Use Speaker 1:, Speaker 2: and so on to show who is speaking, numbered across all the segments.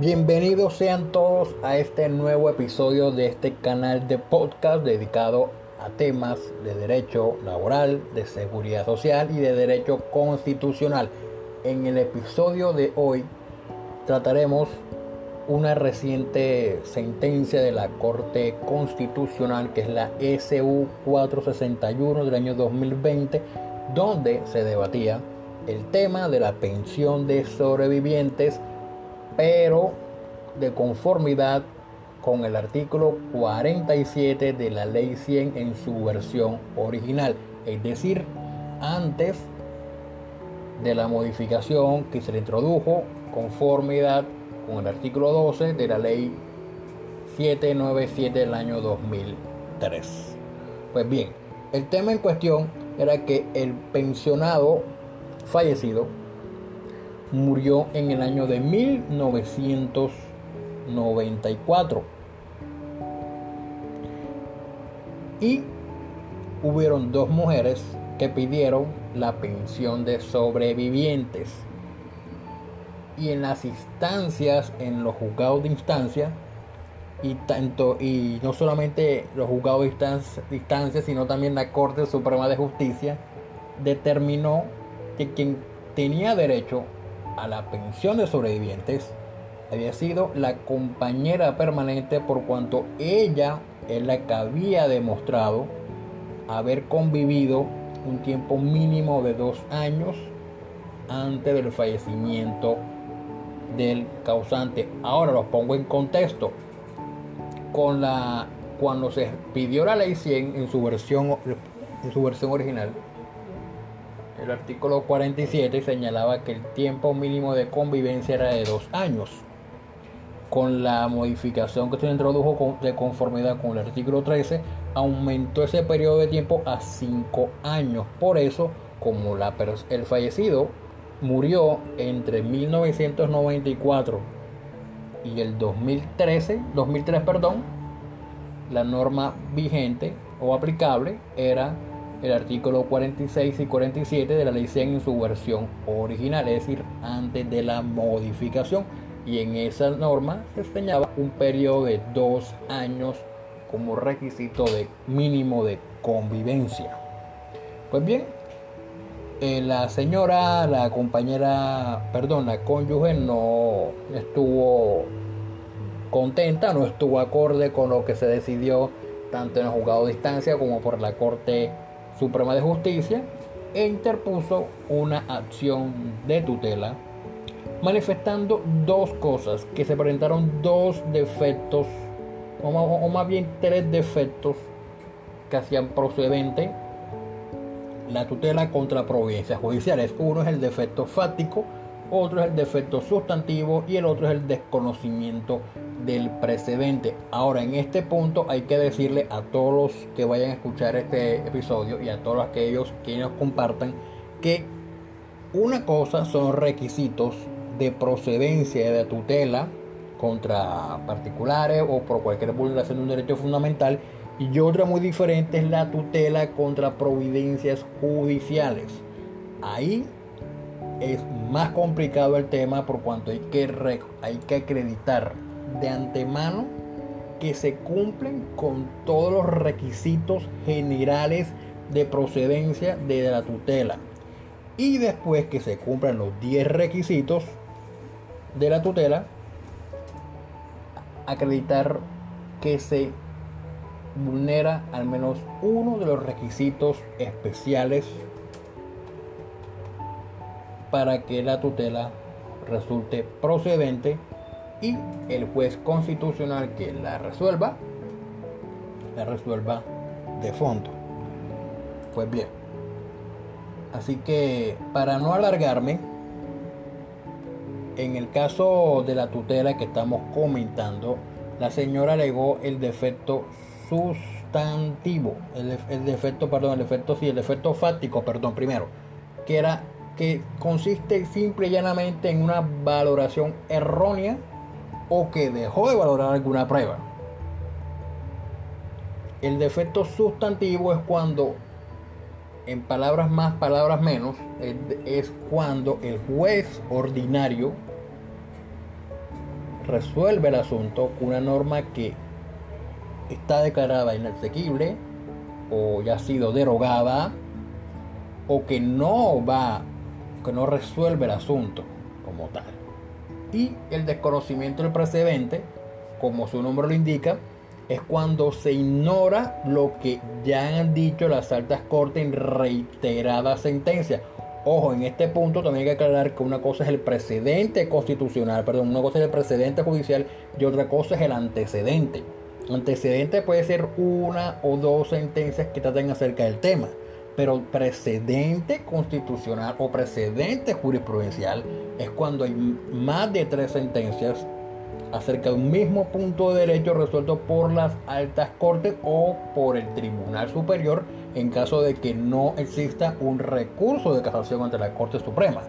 Speaker 1: Bienvenidos sean todos a este nuevo episodio de este canal de podcast dedicado a temas de derecho laboral, de seguridad social y de derecho constitucional. En el episodio de hoy trataremos una reciente sentencia de la Corte Constitucional que es la SU 461 del año 2020 donde se debatía el tema de la pensión de sobrevivientes pero de conformidad con el artículo 47 de la ley 100 en su versión original, es decir, antes de la modificación que se le introdujo conformidad con el artículo 12 de la ley 797 del año 2003. Pues bien, el tema en cuestión era que el pensionado fallecido murió en el año de 1994. Y hubieron dos mujeres que pidieron la pensión de sobrevivientes. Y en las instancias, en los juzgados de instancia, y tanto y no solamente los juzgados de instancia, sino también la Corte Suprema de Justicia determinó que quien tenía derecho a la pensión de sobrevivientes había sido la compañera permanente por cuanto ella es la que había demostrado haber convivido un tiempo mínimo de dos años antes del fallecimiento del causante. Ahora los pongo en contexto. Con la cuando se pidió la ley 100 en su versión en su versión original, el artículo 47 señalaba que el tiempo mínimo de convivencia era de dos años. Con la modificación que se introdujo de conformidad con el artículo 13, aumentó ese periodo de tiempo a cinco años. Por eso, como el fallecido murió entre 1994 y el 2013, 2003, perdón, la norma vigente o aplicable era el artículo 46 y 47 de la ley 100 en su versión original, es decir, antes de la modificación. Y en esa norma se señalaba un periodo de dos años como requisito de mínimo de convivencia. Pues bien, eh, la señora, la compañera, perdón, la cónyuge no estuvo contenta, no estuvo acorde con lo que se decidió tanto en el juzgado de distancia como por la Corte Suprema de Justicia e interpuso una acción de tutela manifestando dos cosas, que se presentaron dos defectos, o más, bien tres defectos que hacían procedente la tutela contra providencias judiciales. Uno es el defecto fáctico, otro es el defecto sustantivo y el otro es el desconocimiento del precedente. Ahora, en este punto hay que decirle a todos los que vayan a escuchar este episodio y a todos aquellos que nos compartan que una cosa son requisitos de procedencia de tutela contra particulares o por cualquier vulneración de un derecho fundamental y otra muy diferente es la tutela contra providencias judiciales. Ahí es más complicado el tema por cuanto hay que, hay que acreditar de antemano que se cumplen con todos los requisitos generales de procedencia de la tutela. Y después que se cumplan los 10 requisitos de la tutela, acreditar que se vulnera al menos uno de los requisitos especiales para que la tutela resulte procedente y el juez constitucional que la resuelva, la resuelva de fondo. Pues bien, así que para no alargarme, en el caso de la tutela que estamos comentando, la señora alegó el defecto sustantivo, el, defecto, perdón, el defecto, sí, el defecto fáctico, perdón, primero, que era que consiste simple y llanamente en una valoración errónea o que dejó de valorar alguna prueba. El defecto sustantivo es cuando, en palabras más, palabras menos, es cuando el juez ordinario resuelve el asunto con una norma que está declarada inasequible o ya ha sido derogada o que no va, que no resuelve el asunto como tal. Y el desconocimiento del precedente, como su nombre lo indica, es cuando se ignora lo que ya han dicho las altas cortes en reiteradas sentencias. Ojo, en este punto también hay que aclarar que una cosa es el precedente constitucional, perdón, una cosa es el precedente judicial y otra cosa es el antecedente. Antecedente puede ser una o dos sentencias que traten acerca del tema, pero precedente constitucional o precedente jurisprudencial es cuando hay más de tres sentencias acerca de un mismo punto de derecho resuelto por las altas cortes o por el Tribunal Superior en caso de que no exista un recurso de casación ante la Corte Suprema.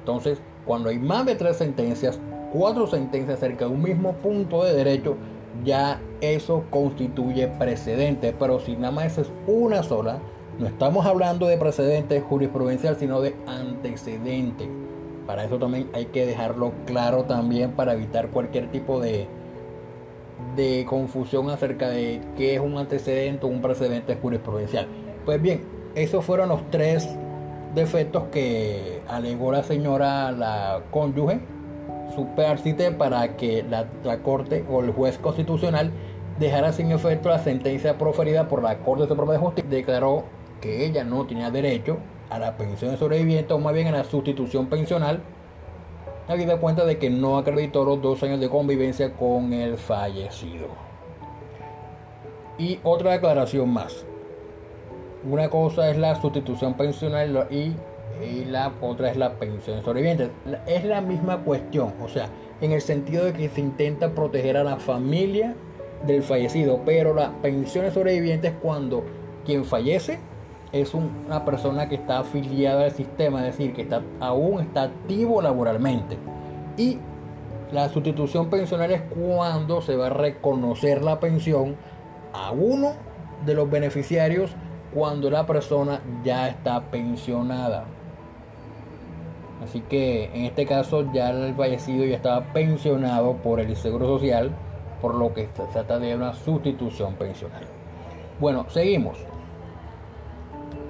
Speaker 1: Entonces, cuando hay más de tres sentencias, cuatro sentencias acerca de un mismo punto de derecho, ya eso constituye precedente. Pero si nada más es una sola, no estamos hablando de precedente jurisprudencial, sino de antecedente. Para eso también hay que dejarlo claro también para evitar cualquier tipo de, de confusión acerca de qué es un antecedente o un precedente jurisprudencial. Pues bien, esos fueron los tres defectos que alegó la señora la cónyuge supercite para que la, la, Corte o el juez constitucional dejara sin efecto la sentencia proferida por la Corte Suprema de Justicia. Declaró que ella no tenía derecho a la pensión de sobreviviente o más bien a la sustitución pensional, habida cuenta de que no acreditó los dos años de convivencia con el fallecido. Y otra declaración más. Una cosa es la sustitución pensional y, la otra es la pensión de sobrevivientes. Es la misma cuestión, o sea, en el sentido de que se intenta proteger a la familia del fallecido, pero la pensión de sobrevivientes cuando quien fallece es una persona que está afiliada al sistema, es decir, que está, aún está activo laboralmente. Y la sustitución pensional es cuando se va a reconocer la pensión a uno de los beneficiarios cuando la persona ya está pensionada. Así que en este caso ya el fallecido ya estaba pensionado por el Seguro Social, por lo que se trata de una sustitución pensional. Bueno, seguimos.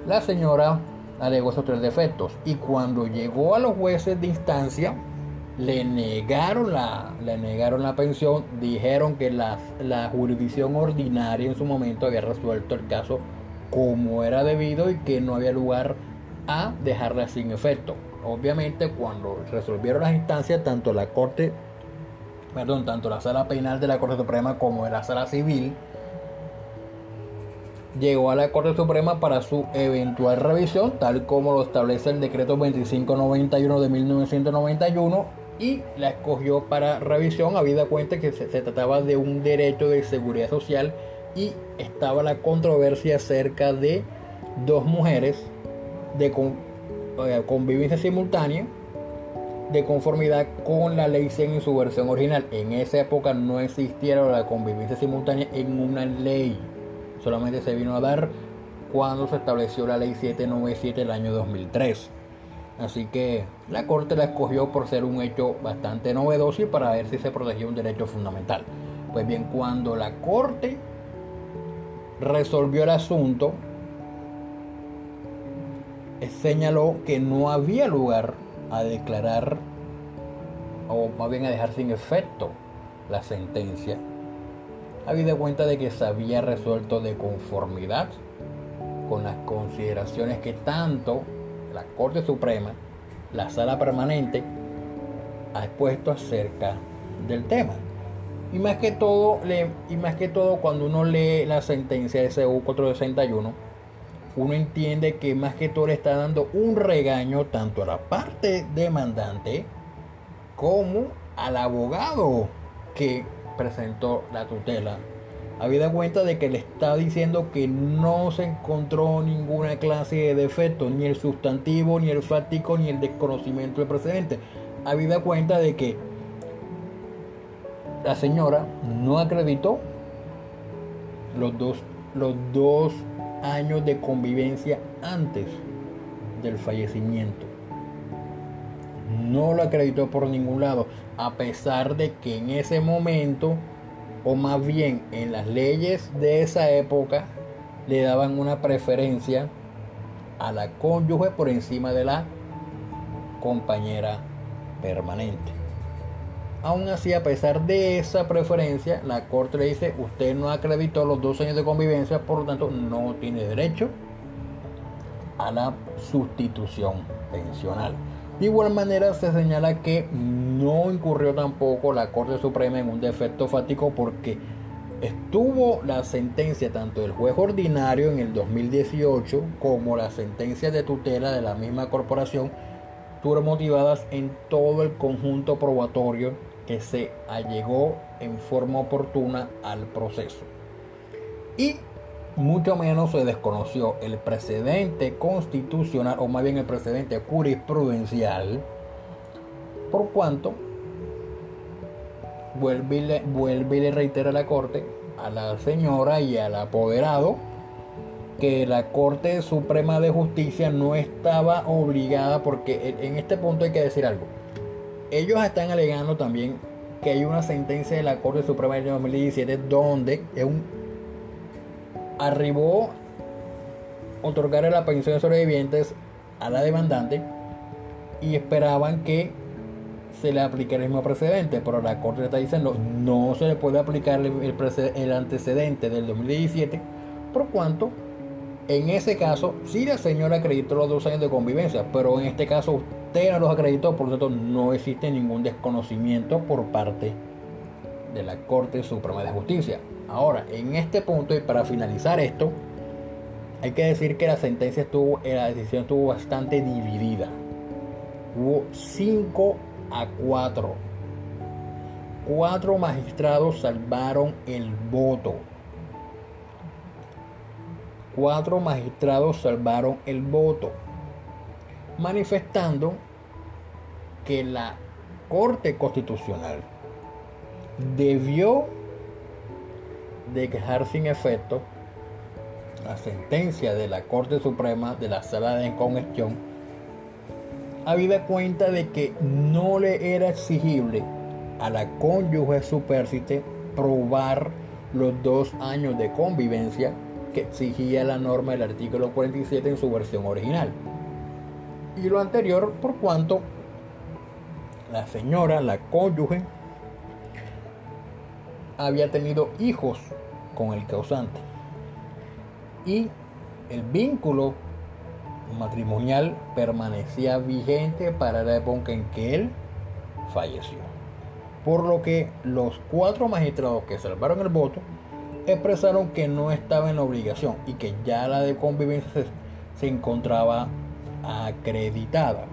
Speaker 1: La señora alegó esos tres defectos y cuando llegó a los jueces de instancia le negaron la, le negaron la pensión, dijeron que la, la jurisdicción ordinaria en su momento había resuelto el caso como era debido y que no había lugar a dejarla sin efecto. Obviamente cuando resolvieron las instancias, tanto la Corte, perdón, tanto la sala penal de la Corte Suprema como la sala civil, llegó a la Corte Suprema para su eventual revisión, tal como lo establece el decreto 2591 de 1991, y la escogió para revisión, habida cuenta que se, trataba de un derecho de seguridad social y estaba la controversia acerca de dos mujeres de eh, convivencia simultánea de conformidad con la ley 100 en su versión original. En esa época no existiera la convivencia simultánea en una ley solamente se vino a dar cuando se estableció la ley 797 del año 2003. Así que la Corte la escogió por ser un hecho bastante novedoso y para ver si se protegía un derecho fundamental. Pues bien, cuando la Corte resolvió el asunto, señaló que no había lugar a declarar o más bien a dejar sin efecto la sentencia habida cuenta de que se había resuelto de conformidad con las consideraciones que tanto la Corte Suprema, la Sala Permanente, ha expuesto acerca del tema. Y más que todo, y más que todo cuando uno lee la sentencia de CU 461, uno entiende que más que todo le está dando un regaño tanto a la parte demandante como al abogado que presentó la tutela, habida cuenta de que le está diciendo que no se encontró ninguna clase de defecto, ni el sustantivo, ni el fáctico, ni el desconocimiento del precedente. Habida cuenta de que la señora no acreditó los dos, los dos años de convivencia antes del fallecimiento. No lo acreditó por ningún lado, a pesar de que en ese momento, o más bien en las leyes de esa época, le daban una preferencia a la cónyuge por encima de la compañera permanente. Aún así, a pesar de esa preferencia, la corte le dice, usted no acreditó los dos años de convivencia, por lo tanto no tiene derecho a la sustitución pensional. De igual manera se señala que no incurrió tampoco la Corte Suprema en un defecto fático porque estuvo la sentencia tanto del juez ordinario en el 2018 como la sentencia de tutela de la misma corporación fueron motivadas en todo el conjunto probatorio que se allegó en forma oportuna al proceso. Y mucho menos se desconoció el precedente constitucional, o más bien el precedente jurisprudencial, por cuanto vuelve y, le, vuelve le reitera a la Corte, a la señora y al apoderado, que la Corte Suprema de Justicia no estaba obligada, porque en este punto hay que decir algo. Ellos están alegando también que hay una sentencia de la Corte Suprema del 2017 donde es un, arribó otorgar la pensión de sobrevivientes a la demandante y esperaban que se le aplicara el mismo precedente, pero la Corte está diciendo no se le puede aplicar el, antecedente del 2017 por cuanto en ese caso, si la señora acreditó los dos años de convivencia, pero en este caso usted no los acreditó, por lo tanto no existe ningún desconocimiento por parte de la Corte Suprema de Justicia. Ahora, en este punto y para finalizar esto, hay que decir que la sentencia estuvo, eh, la decisión estuvo bastante dividida. Hubo 5 a 4. Cuatro magistrados salvaron el voto cuatro magistrados salvaron el voto, manifestando que la Corte Constitucional debió dejar sin efecto la sentencia de la Corte Suprema de la Sala de Congestión, habida cuenta de que no le era exigible a la cónyuge supérstite probar los dos años de convivencia que exigía la norma del artículo 47 en su versión original. Y lo anterior por cuanto la señora, la cónyuge, había tenido hijos con el causante. Y el vínculo matrimonial permanecía vigente para la época en que él falleció. Por lo que los cuatro magistrados que salvaron el voto expresaron que no estaba en obligación y que ya la de convivencia se, encontraba acreditada.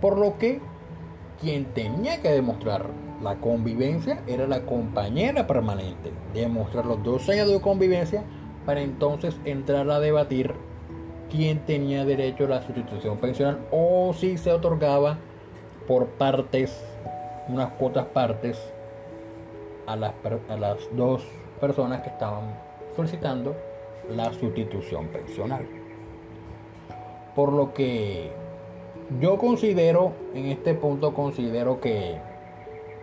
Speaker 1: Por lo que quien tenía que demostrar la convivencia era la compañera permanente. Demostrar los dos años de convivencia para entonces entrar a debatir quién tenía derecho a la sustitución pensional o si se otorgaba por partes, unas cuotas partes a las, a las dos personas que estaban solicitando la sustitución pensional. Por lo que yo considero, en este punto considero que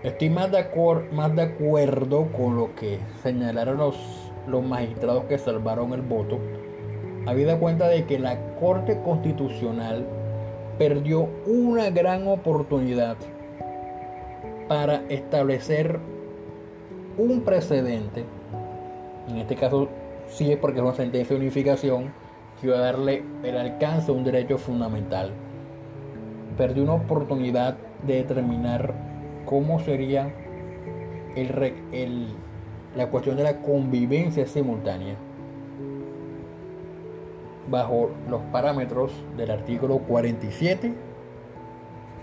Speaker 1: estoy más de, más de acuerdo con lo que señalaron los, los magistrados que salvaron el voto, habida cuenta de que la Corte Constitucional perdió una gran oportunidad para establecer un precedente en este caso sí es porque es una sentencia de unificación que iba a darle el alcance a un derecho fundamental. Perdió una oportunidad de determinar cómo sería la cuestión de la convivencia simultánea bajo los parámetros del artículo 47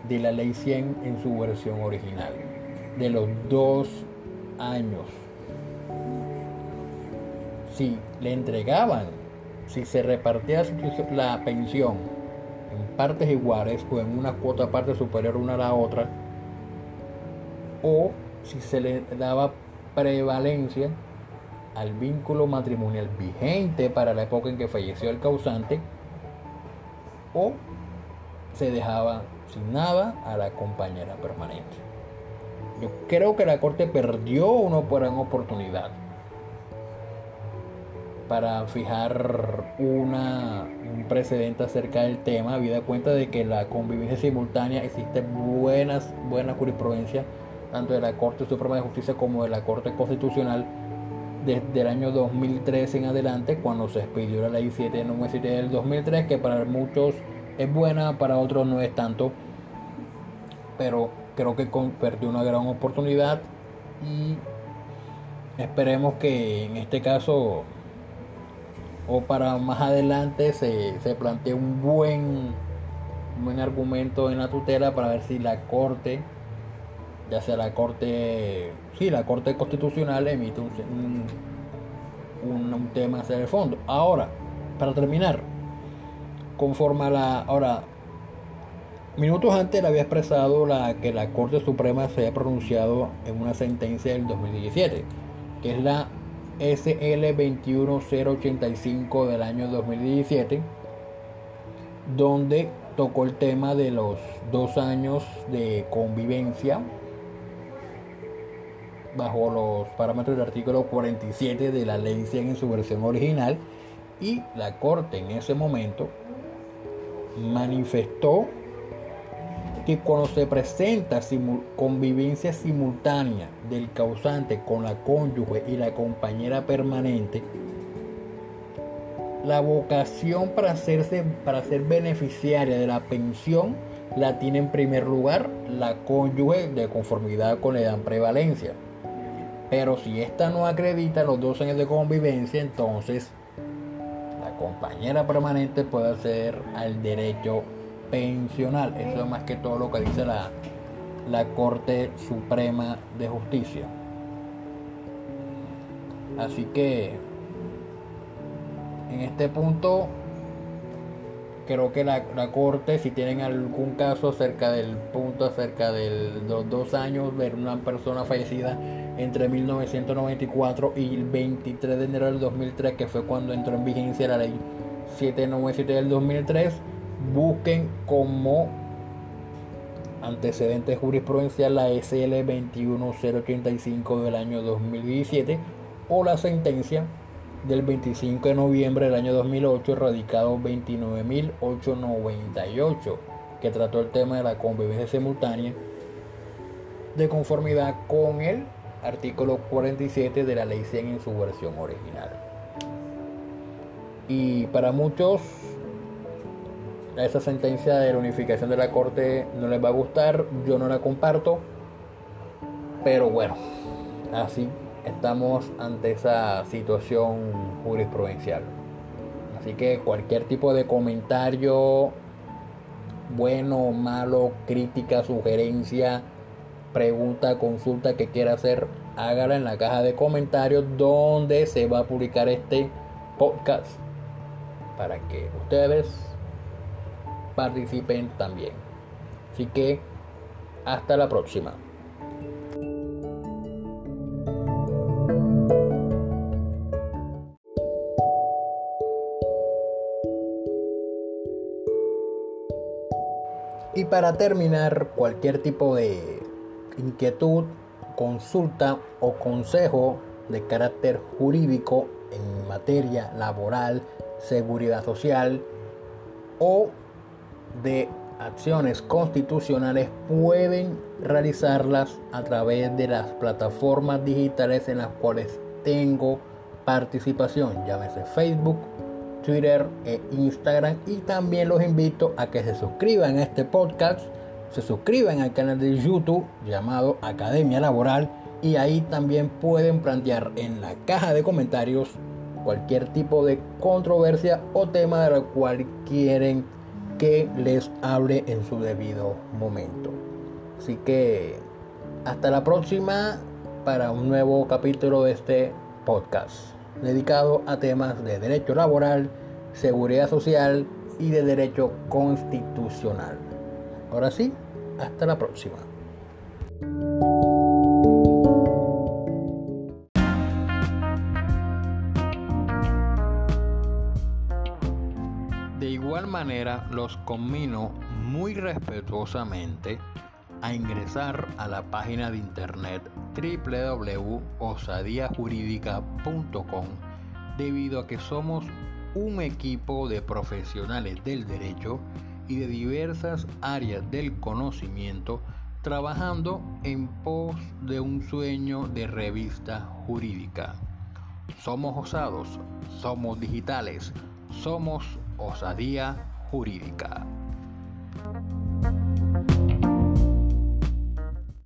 Speaker 1: de la ley 100 en su versión original, de los dos años. Si le entregaban, si se repartía la pensión en partes iguales o en una cuota parte superior una a la otra, o si se le daba prevalencia al vínculo matrimonial vigente para la época en que falleció el causante, o se dejaba sin nada a la compañera permanente. Yo creo que la Corte perdió una oportunidad para fijar una, un precedente acerca del tema, habida cuenta de que la convivencia simultánea existe buenas, buena jurisprudencia tanto de la Corte Suprema de Justicia como de la Corte Constitucional desde el año 2003 en adelante, cuando se expidió la ley 797 del 2003, que para muchos es buena, para otros no es tanto, pero creo que perdió una gran oportunidad y esperemos que en este caso o para más adelante se, se plantee un buen, buen argumento en la tutela para ver si la Corte ya sea la Corte, sí, la Corte Constitucional emite un, tema hacia el fondo. Ahora, para terminar, conforme a la, ahora, minutos antes le había expresado la, que la Corte Suprema se haya pronunciado en una sentencia del 2017, que es la SL 21085 del año 2017, donde tocó el tema de los dos años de convivencia bajo los parámetros del artículo 47 de la ley 100 en su versión original y la Corte en ese momento manifestó que cuando se presenta convivencia simultánea del causante con la cónyuge y la compañera permanente, la vocación para, hacerse, para ser beneficiaria de la pensión la tiene en primer lugar la cónyuge de conformidad con la edad prevalencia. Pero si esta no acredita los dos años de convivencia, entonces la compañera permanente puede acceder al derecho pensional. Eso es más que todo lo que dice la, la Corte Suprema de Justicia. Así que en este punto creo que la, la, corte si tienen algún caso acerca del punto acerca de los dos años ver una persona fallecida entre 1994 y el 23 de enero del 2003, que fue cuando entró en vigencia la ley. 797 del 2003, busquen como antecedente jurisprudencial la SL 21085 del año 2017 o la sentencia del 25 de noviembre del año 2008, radicado 29.898, que trató el tema de la convivencia simultánea de conformidad con el artículo 47 de la ley 100 en su versión original. Y para muchos, esa sentencia de la unificación de la Corte no les va a gustar, yo no la comparto, pero bueno, así estamos ante esa situación jurisprudencial. Así que cualquier tipo de comentario, bueno malo, crítica, sugerencia, pregunta, consulta que quiera hacer, hágala en la caja de comentarios donde se va a publicar este podcast para que ustedes participen también. Así que hasta la próxima. Y para terminar, cualquier tipo de inquietud, consulta o consejo de carácter jurídico en materia laboral, seguridad social o de acciones constitucionales pueden realizarlas a través de las plataformas digitales en las cuales tengo participación, llámese Facebook, Twitter e Instagram. Y también los invito a que se suscriban a este podcast se suscriban al canal de YouTube llamado Academia Laboral y ahí también pueden plantear en la caja de comentarios cualquier tipo de controversia o tema de la cual quieren que les hable en su debido momento. Así que hasta la próxima para un nuevo capítulo de este podcast dedicado a temas de derecho laboral, seguridad social y de derecho constitucional. Ahora sí, hasta la próxima. De igual manera, los conmino muy respetuosamente a ingresar a la página de internet www.osadiajurídica.com debido a que somos un equipo de profesionales del derecho y de diversas áreas del conocimiento trabajando en pos de un sueño de revista jurídica. Somos osados, somos digitales, somos osadía jurídica.